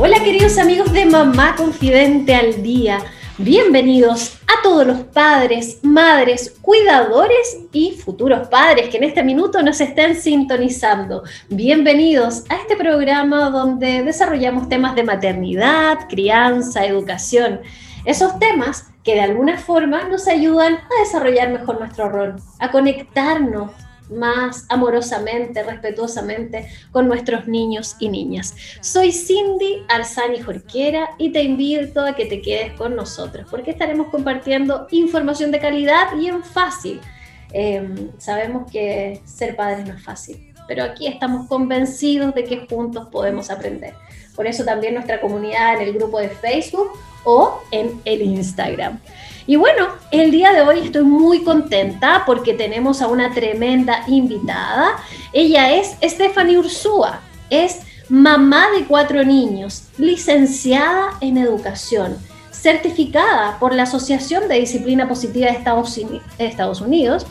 Hola queridos amigos de Mamá Confidente al Día. Bienvenidos a todos los padres, madres, cuidadores y futuros padres que en este minuto nos estén sintonizando. Bienvenidos a este programa donde desarrollamos temas de maternidad, crianza, educación. Esos temas que de alguna forma nos ayudan a desarrollar mejor nuestro rol, a conectarnos más amorosamente, respetuosamente con nuestros niños y niñas. Soy Cindy Arzani Jorquera y te invito a que te quedes con nosotros porque estaremos compartiendo información de calidad y en fácil. Em, sabemos que ser padres no es fácil, pero aquí estamos convencidos de que juntos podemos aprender. Por eso también nuestra comunidad en el grupo de Facebook o en el Instagram. Y bueno, el día de hoy estoy muy contenta porque tenemos a una tremenda invitada. Ella es Stephanie Ursúa, es mamá de cuatro niños, licenciada en educación, certificada por la Asociación de Disciplina Positiva de Estados Unidos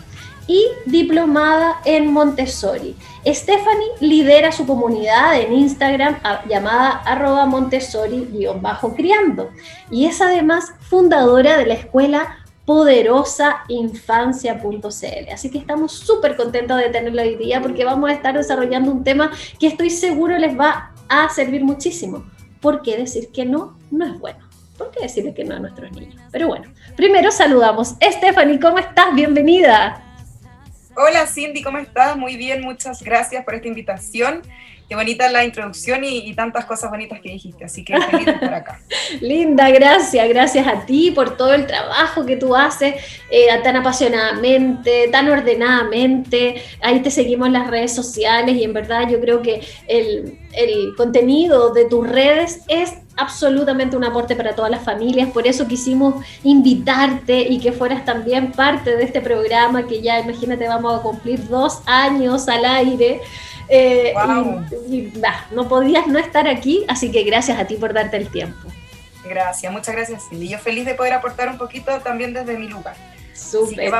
y diplomada en Montessori. Stephanie lidera su comunidad en Instagram llamada arroba Montessori-criando y es además fundadora de la escuela poderosainfancia.cl. Así que estamos súper contentos de tenerlo hoy día porque vamos a estar desarrollando un tema que estoy seguro les va a servir muchísimo. ¿Por qué decir que no? No es bueno. ¿Por qué decirle que no a nuestros niños? Pero bueno, primero saludamos. Stephanie, ¿cómo estás? Bienvenida. Hola Cindy, ¿cómo estás? Muy bien, muchas gracias por esta invitación. Qué bonita la introducción y, tantas cosas bonitas que dijiste, así que feliz de estar acá. Linda, gracias, gracias a ti por todo el trabajo que tú haces eh, tan apasionadamente, tan ordenadamente. Ahí te seguimos en las redes sociales y en verdad yo creo que el, el contenido de tus redes es absolutamente un aporte para todas las familias, por eso quisimos invitarte y que fueras también parte de este programa que ya, imagínate, vamos a cumplir dos años al aire. Eh, y, no podías no estar aquí, así que gracias a ti por darte el tiempo. Gracias, muchas gracias Cindy. Yo feliz de poder aportar un poquito también desde mi lugar. Súper.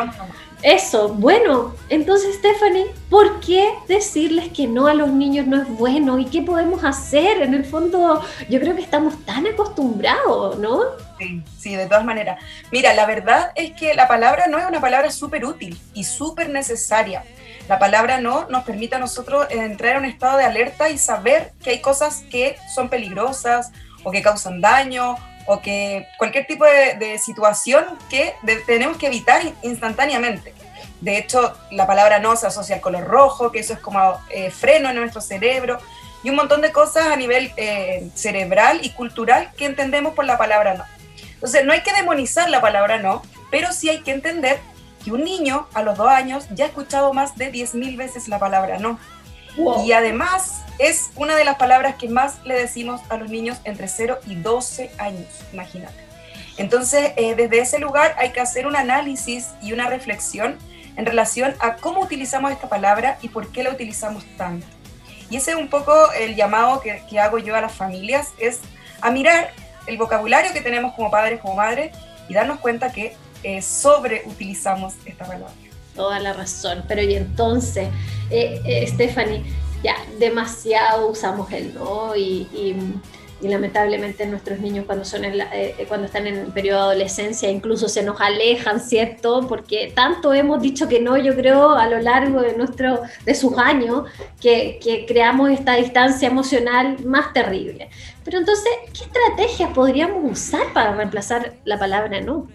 Eso, bueno, entonces Stephanie, ¿por qué decirles que no a los niños no es bueno? ¿Y qué podemos hacer? En el fondo, yo creo que estamos tan acostumbrados, ¿no? Sí, sí, de todas maneras. Mira, la verdad es que la palabra no es una palabra súper útil y súper necesaria. La palabra no nos permite a nosotros entrar en un estado de alerta y saber que hay cosas que son peligrosas o que causan daño o que cualquier tipo de, situación que tenemos que evitar instantáneamente. De hecho, la palabra no se asocia al color rojo, que eso es como eh, freno en nuestro cerebro, y un montón de cosas a nivel eh, cerebral y cultural que entendemos por la palabra no. Entonces, no hay que demonizar la palabra no, pero sí hay que entender que un niño a los dos años ya ha escuchado más de 10.000 veces la palabra no. Y además es una de las palabras que más le decimos a los niños entre 0 y 12 años, imagínate. Entonces, eh, desde ese lugar hay que hacer un análisis y una reflexión en relación a cómo utilizamos esta palabra y por qué la utilizamos tanto. Y ese es un poco el llamado que, que hago yo a las familias, es a mirar el vocabulario que tenemos como padres, como madres, y darnos cuenta que eh, sobreutilizamos esta palabra. Toda la razón, pero y entonces, eh, eh, Stephanie, ya demasiado usamos el no y, lamentablemente nuestros niños cuando, son eh, cuando están en el periodo de adolescencia incluso se nos alejan, ¿cierto? Porque tanto hemos dicho que no, yo creo, a lo largo de, nuestro, de sus años, que, que creamos esta distancia emocional más terrible. Pero entonces, ¿qué estrategias podríamos usar para reemplazar la palabra no?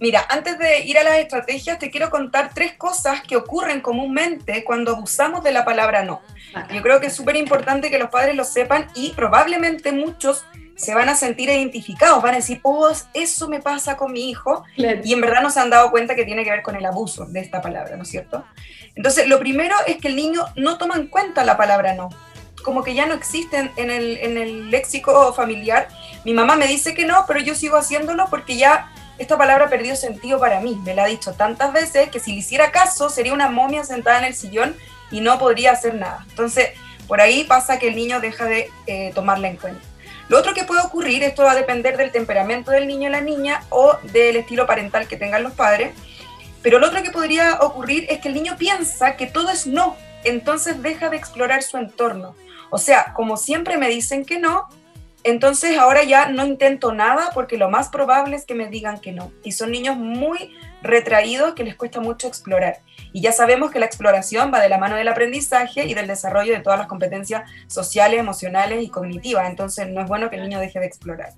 Mira, antes de ir a las estrategias, te quiero contar tres cosas que ocurren comúnmente cuando abusamos de la palabra no. Yo creo que es súper importante que los padres lo sepan y probablemente muchos se van a sentir identificados, van a decir, oh, eso me pasa con mi hijo, y en verdad no se han dado cuenta que tiene que ver con el abuso de esta palabra, ¿no es cierto? Entonces, lo primero es que el niño no toma en cuenta la palabra no como que ya no existen en el, en el léxico familiar. Mi mamá me dice que no, pero yo sigo haciéndolo porque ya esta palabra perdió sentido para mí. Me la ha dicho tantas veces que si le hiciera caso sería una momia sentada en el sillón y no podría hacer nada. Entonces, por ahí pasa que el niño deja de eh, tomarla en cuenta. Lo otro que puede ocurrir, esto va a depender del temperamento del niño o la niña o del estilo parental que tengan los padres, pero lo otro que podría ocurrir es que el niño piensa que todo es no, entonces deja de explorar su entorno. O sea, como siempre me dicen que no, entonces ahora ya no intento nada porque lo más probable es que me digan que no. Y son niños muy retraídos que les cuesta mucho explorar. Y ya sabemos que la exploración va de la mano del aprendizaje y del desarrollo de todas las competencias sociales, emocionales y cognitivas. Entonces no es bueno que el niño deje de explorar.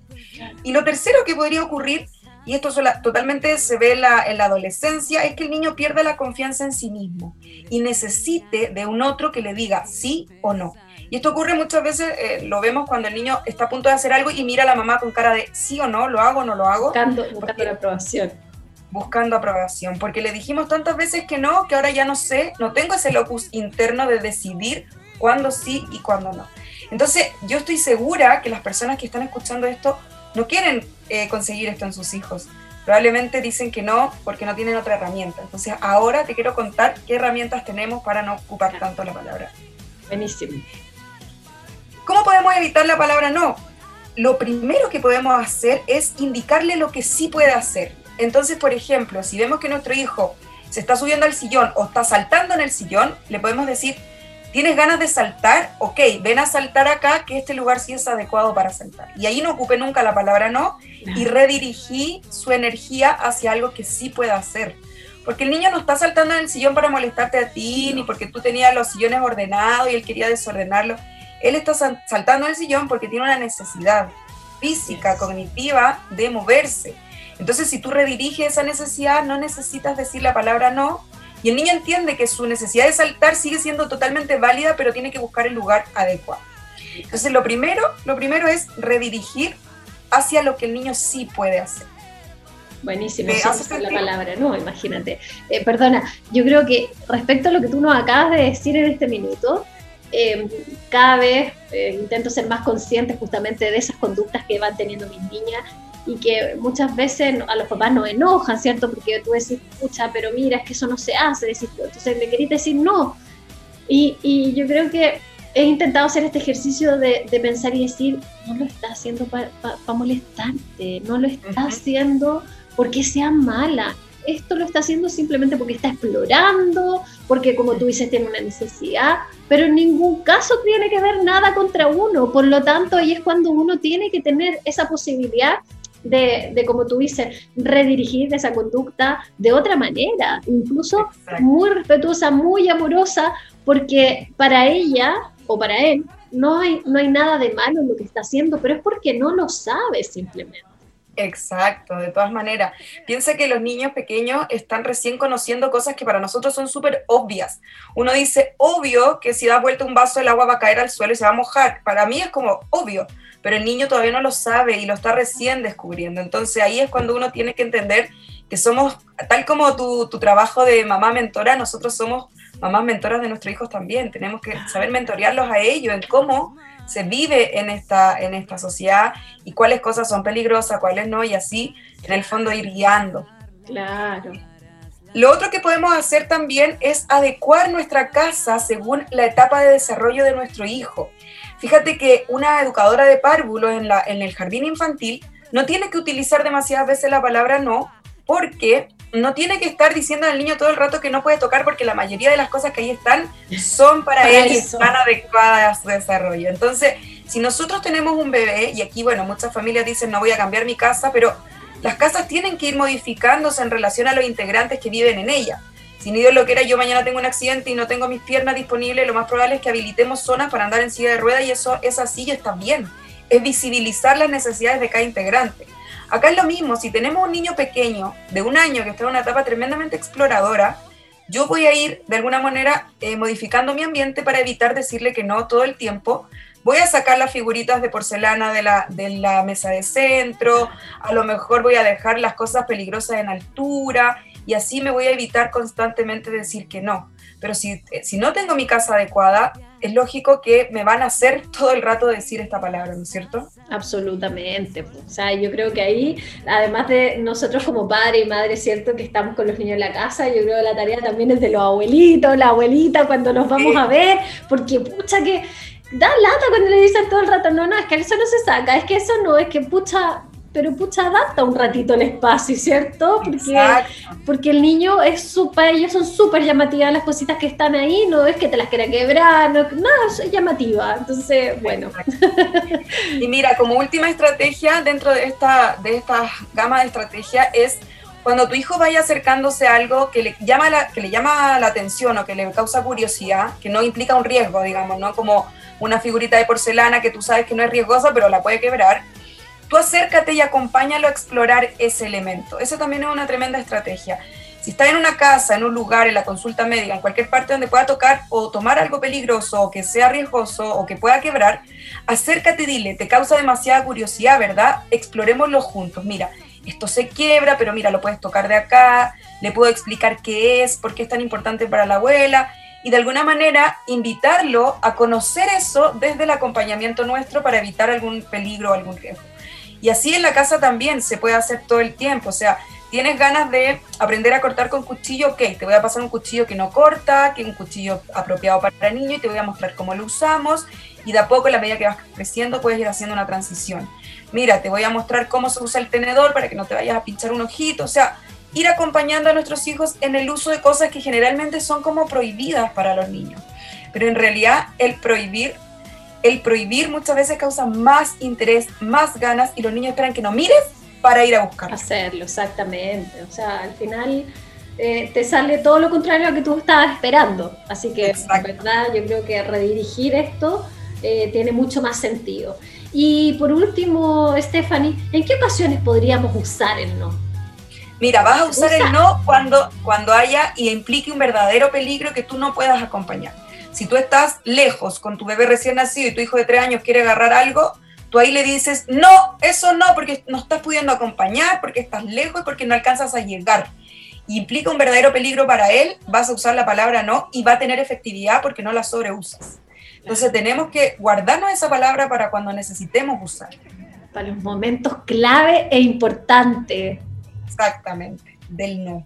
Y lo tercero que podría ocurrir, y esto totalmente se ve en la adolescencia, es que el niño pierda la confianza en sí mismo y necesite de un otro que le diga sí o no. Y esto ocurre muchas veces, eh, lo vemos cuando el niño está a punto de hacer algo y mira a la mamá con cara de sí o no, lo hago o no lo hago. Buscando, la aprobación. Buscando aprobación, porque le dijimos tantas veces que no, que ahora ya no sé, no tengo ese locus interno de decidir cuándo sí y cuándo no. Entonces, yo estoy segura que las personas que están escuchando esto no quieren eh, conseguir esto en sus hijos. Probablemente dicen que no porque no tienen otra herramienta. Entonces, ahora te quiero contar qué herramientas tenemos para no ocupar tanto la palabra. Buenísimo. ¿Cómo podemos evitar la palabra no? Lo primero que podemos hacer es indicarle lo que sí puede hacer. Entonces, por ejemplo, si vemos que nuestro hijo se está subiendo al sillón o está saltando en el sillón, le podemos decir, ¿tienes ganas de saltar? Ok, ven a saltar acá, que este lugar sí es adecuado para saltar. Y ahí no ocupe nunca la palabra no y redirigí su energía hacia algo que sí pueda hacer. Porque el niño no está saltando en el sillón para molestarte a ti, ni porque tú tenías los sillones ordenados y él quería desordenarlo. Él está saltando el sillón porque tiene una necesidad física, cognitiva de moverse. Entonces, si tú rediriges esa necesidad, no necesitas decir la palabra no. Y el niño entiende que su necesidad de saltar sigue siendo totalmente válida, pero tiene que buscar el lugar adecuado. Entonces, lo primero, lo primero es redirigir hacia lo que el niño sí puede hacer. Buenísimo, la palabra, no, imagínate. Eh, perdona, yo creo que respecto a lo que tú nos acabas de decir en este minuto, eh, cada vez eh, intento ser más consciente justamente de esas conductas que van teniendo mis niñas y que muchas veces a los papás nos enojan, ¿cierto? Porque tú decís, escucha, pero mira, es que eso no se hace, decís, entonces le querés decir no. Y, y, yo creo que he intentado hacer este ejercicio de, de pensar y decir, no lo está haciendo para molestarte, no lo está haciendo porque sea mala, esto lo está haciendo simplemente porque está explorando, porque como tú dices tiene una necesidad, pero en ningún caso tiene que ver nada contra uno. Por lo tanto, ahí es cuando uno tiene que tener esa posibilidad de, de, como tú dices, redirigir esa conducta de otra manera, incluso muy respetuosa, muy amorosa, porque para ella o para él no hay, no hay nada de malo en lo que está haciendo, pero es porque no lo sabe simplemente. Exacto, de todas maneras. Piensa que los niños pequeños están recién conociendo cosas que para nosotros son súper obvias. Uno dice, obvio que si da vuelta un vaso el agua va a caer al suelo y se va a mojar. Para mí es como obvio, pero el niño todavía no lo sabe y lo está recién descubriendo. Entonces ahí es cuando uno tiene que entender que somos, tal como tu, tu trabajo de mamá mentora, nosotros somos mamás mentoras de nuestros hijos también. Tenemos que saber mentorearlos a ellos en cómo se vive en esta, en esta sociedad y cuáles cosas son peligrosas, cuáles no, y así en el fondo ir guiando. Claro. Lo otro que podemos hacer también es adecuar nuestra casa según la etapa de desarrollo de nuestro hijo. Fíjate que una educadora de párvulos en, la, en el jardín infantil no tiene que utilizar demasiadas veces la palabra no, porque no tiene que estar diciendo al niño todo el rato que no puede tocar porque la mayoría de las cosas que ahí están son para, él y están adecuadas a su desarrollo. Entonces, si nosotros tenemos un bebé, y aquí, bueno, muchas familias dicen no voy a cambiar mi casa, pero las casas tienen que ir modificándose en relación a los integrantes que viven en ella. Si ni Dios lo quiera, yo mañana tengo un accidente y no tengo mis piernas disponibles, lo más probable es que habilitemos zonas para andar en silla de ruedas y eso, esa silla está bien. Es visibilizar las necesidades de cada integrante. Acá es lo mismo, si tenemos un niño pequeño de un año que está en una etapa tremendamente exploradora, yo voy a ir de alguna manera eh, modificando mi ambiente para evitar decirle que no todo el tiempo. Voy a sacar las figuritas de porcelana de la, de la mesa de centro, a lo mejor voy a dejar las cosas peligrosas en altura y así me voy a evitar constantemente decir que no. Pero si, si no tengo mi casa adecuada, es lógico que me van a hacer todo el rato decir esta palabra, ¿no es cierto? Absolutamente. O sea, yo creo que ahí, además de nosotros como padre y madre, ¿cierto? Que estamos con los niños en la casa, yo creo que la tarea también es de los abuelitos, la abuelita, cuando nos vamos a ver, porque pucha que da lata cuando le dicen todo el rato, no, no, es que eso no se saca, es que eso no, es que pucha, pero pucha, adapta un ratito el espacio, ¿cierto? Porque, porque el niño es súper, ellos son súper llamativas las cositas que están ahí, no es que te las quiera quebrar, no, es llamativa. Entonces, bueno. Y mira, como última estrategia dentro de esta, de esta gama de estrategia es cuando tu hijo vaya acercándose a algo que le, llama la, que le llama la atención o que le causa curiosidad, que no implica un riesgo, digamos, ¿no? Como una figurita de porcelana que tú sabes que no es riesgosa, pero la puede quebrar tú acércate y acompáñalo a explorar ese elemento. Eso también es una tremenda estrategia. Si está en una casa, en un lugar, en la consulta médica, en cualquier parte donde pueda tocar o tomar algo peligroso o que sea riesgoso o que pueda quebrar, acércate y dile, te causa demasiada curiosidad, ¿verdad? Explorémoslo juntos. Mira, esto se quiebra, pero mira, lo puedes tocar de acá, le puedo explicar qué es, por qué es tan importante para la abuela y de alguna manera invitarlo a conocer eso desde el acompañamiento nuestro para evitar algún peligro o algún riesgo. Y así en la casa también se puede hacer todo el tiempo. O sea, tienes ganas de aprender a cortar con cuchillo, ok, te voy a pasar un cuchillo que no corta, que es un cuchillo apropiado para niño y te voy a mostrar cómo lo usamos. Y de a poco, a la medida que vas creciendo, puedes ir haciendo una transición. Mira, te voy a mostrar cómo se usa el tenedor para que no te vayas a pinchar un ojito. O sea, ir acompañando a nuestros hijos en el uso de cosas que generalmente son como prohibidas para los niños. Pero en realidad el prohibir el prohibir muchas veces causa más interés, más ganas y los niños esperan que no mires para ir a buscar. Hacerlo, exactamente. O sea, al final eh, te sale todo lo contrario a lo que tú estabas esperando. Así que, en verdad, yo creo que redirigir esto eh, tiene mucho más sentido. Y por último, Stephanie, ¿en qué ocasiones podríamos usar el no? Mira, vas a usar el no cuando, cuando haya y implique un verdadero peligro que tú no puedas acompañar. Si tú estás lejos con tu bebé recién nacido y tu hijo de tres años quiere agarrar algo, tú ahí le dices, no, eso no, porque no estás pudiendo acompañar, porque estás lejos porque no alcanzas a llegar. Y implica un verdadero peligro para él, vas a usar la palabra no y va a tener efectividad porque no la sobreusas. Entonces tenemos que guardarnos esa palabra para cuando necesitemos usar. Para los momentos clave e importantes. Exactamente, del no.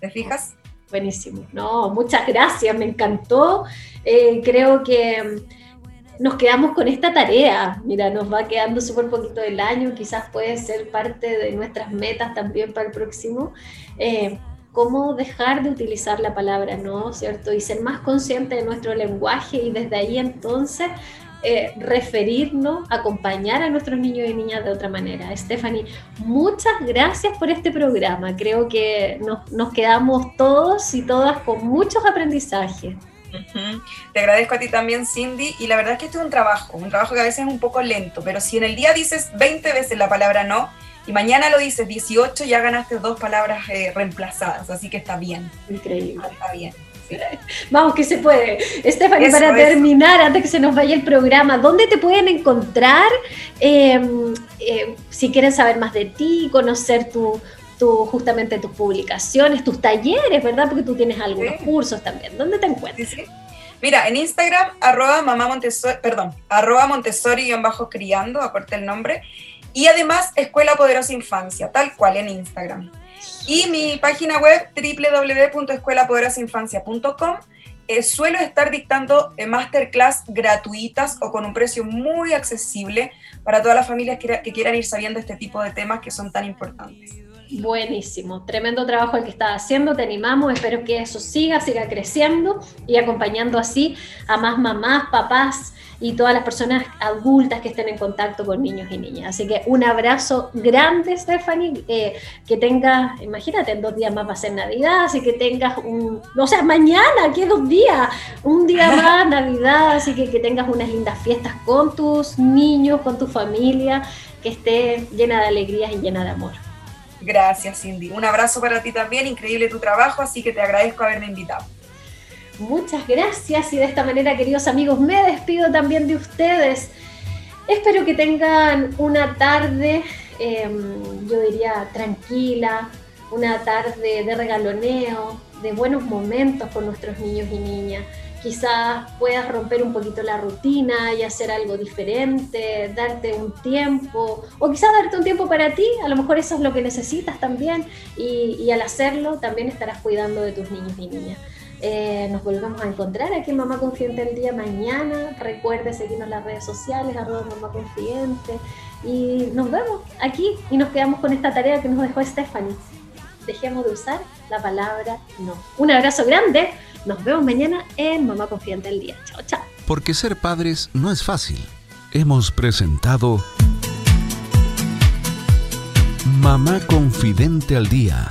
¿Te fijas? Buenísimo. No, muchas gracias, me encantó. Eh, creo que mm, nos quedamos con esta tarea. Mira, nos va quedando súper poquito del año, quizás puede ser parte de nuestras metas también para el próximo. Eh, cómo dejar de utilizar la palabra no, ¿cierto? Y ser más consciente de nuestro lenguaje y desde ahí entonces eh, referirnos, acompañar a nuestros niños y niñas de otra manera. Stephanie, muchas gracias por este programa. Creo que nos, nos quedamos todos y todas con muchos aprendizajes. Te agradezco a ti también, Cindy. Y la verdad es que esto es un trabajo, un trabajo que a veces es un poco lento, pero si en el día dices 20 veces la palabra no y mañana lo dices 18, ya ganaste dos palabras eh, reemplazadas, así que está bien. Increíble. Está bien. Vamos, que se puede. Stephanie, para terminar, antes que se nos vaya el programa, ¿dónde te pueden encontrar em, eh, si quieren saber más de ti, conocer tu, justamente tus publicaciones, tus talleres, ¿verdad? Porque tú tienes algunos cursos también. ¿Dónde te encuentras? Mira, en Instagram, arroba mamá Montessori, perdón, arroba Montessori-criando, aporte el nombre. Y además, Escuela Poderosa Infancia, tal cual en Instagram. Y mi página web www.escuelapoderosainfancia.com. Eh, suelo estar dictando eh, masterclass gratuitas o con un precio muy accesible para todas las familias que, que quieran ir sabiendo este tipo de temas que son tan importantes. Buenísimo, tremendo trabajo el que estás haciendo, te animamos, espero que eso siga, siga creciendo y acompañando así a más mamás, papás, y todas las personas adultas que estén en contacto con niños y niñas. Así que un abrazo grande, Stephanie, eh, que tengas, imagínate, en dos días más va a ser Navidad, así que tengas un, o sea, mañana, que dos días, un día más Navidad, así que que tengas unas lindas fiestas con tus niños, con tu familia, que esté llena de alegrías y llena de amor. Gracias, Cindy. Un abrazo para ti también, increíble tu trabajo, así que te agradezco haberme invitado. Muchas gracias y de esta manera, queridos amigos, me despido también de ustedes. Espero que tengan una tarde, em, yo diría, tranquila, una tarde de regaloneo, de buenos momentos con nuestros niños y niñas. Quizás puedas romper un poquito la rutina y hacer algo diferente, darte un tiempo, o quizás darte un tiempo para ti, a lo mejor eso es lo que necesitas también, y, y al hacerlo también estarás cuidando de tus niños y niñas. Eh, nos volvemos a encontrar aquí en Mamá Confidente el día mañana. Recuerde seguirnos en las redes sociales, arroba Mamá Confidente. Y nos vemos aquí y nos quedamos con esta tarea que nos dejó Stephanie. Dejemos de usar la palabra no. Un abrazo grande. Nos vemos mañana en Mamá Confidente el día. Chao, chao. Porque ser padres no es fácil. Hemos presentado Mamá Confidente al Día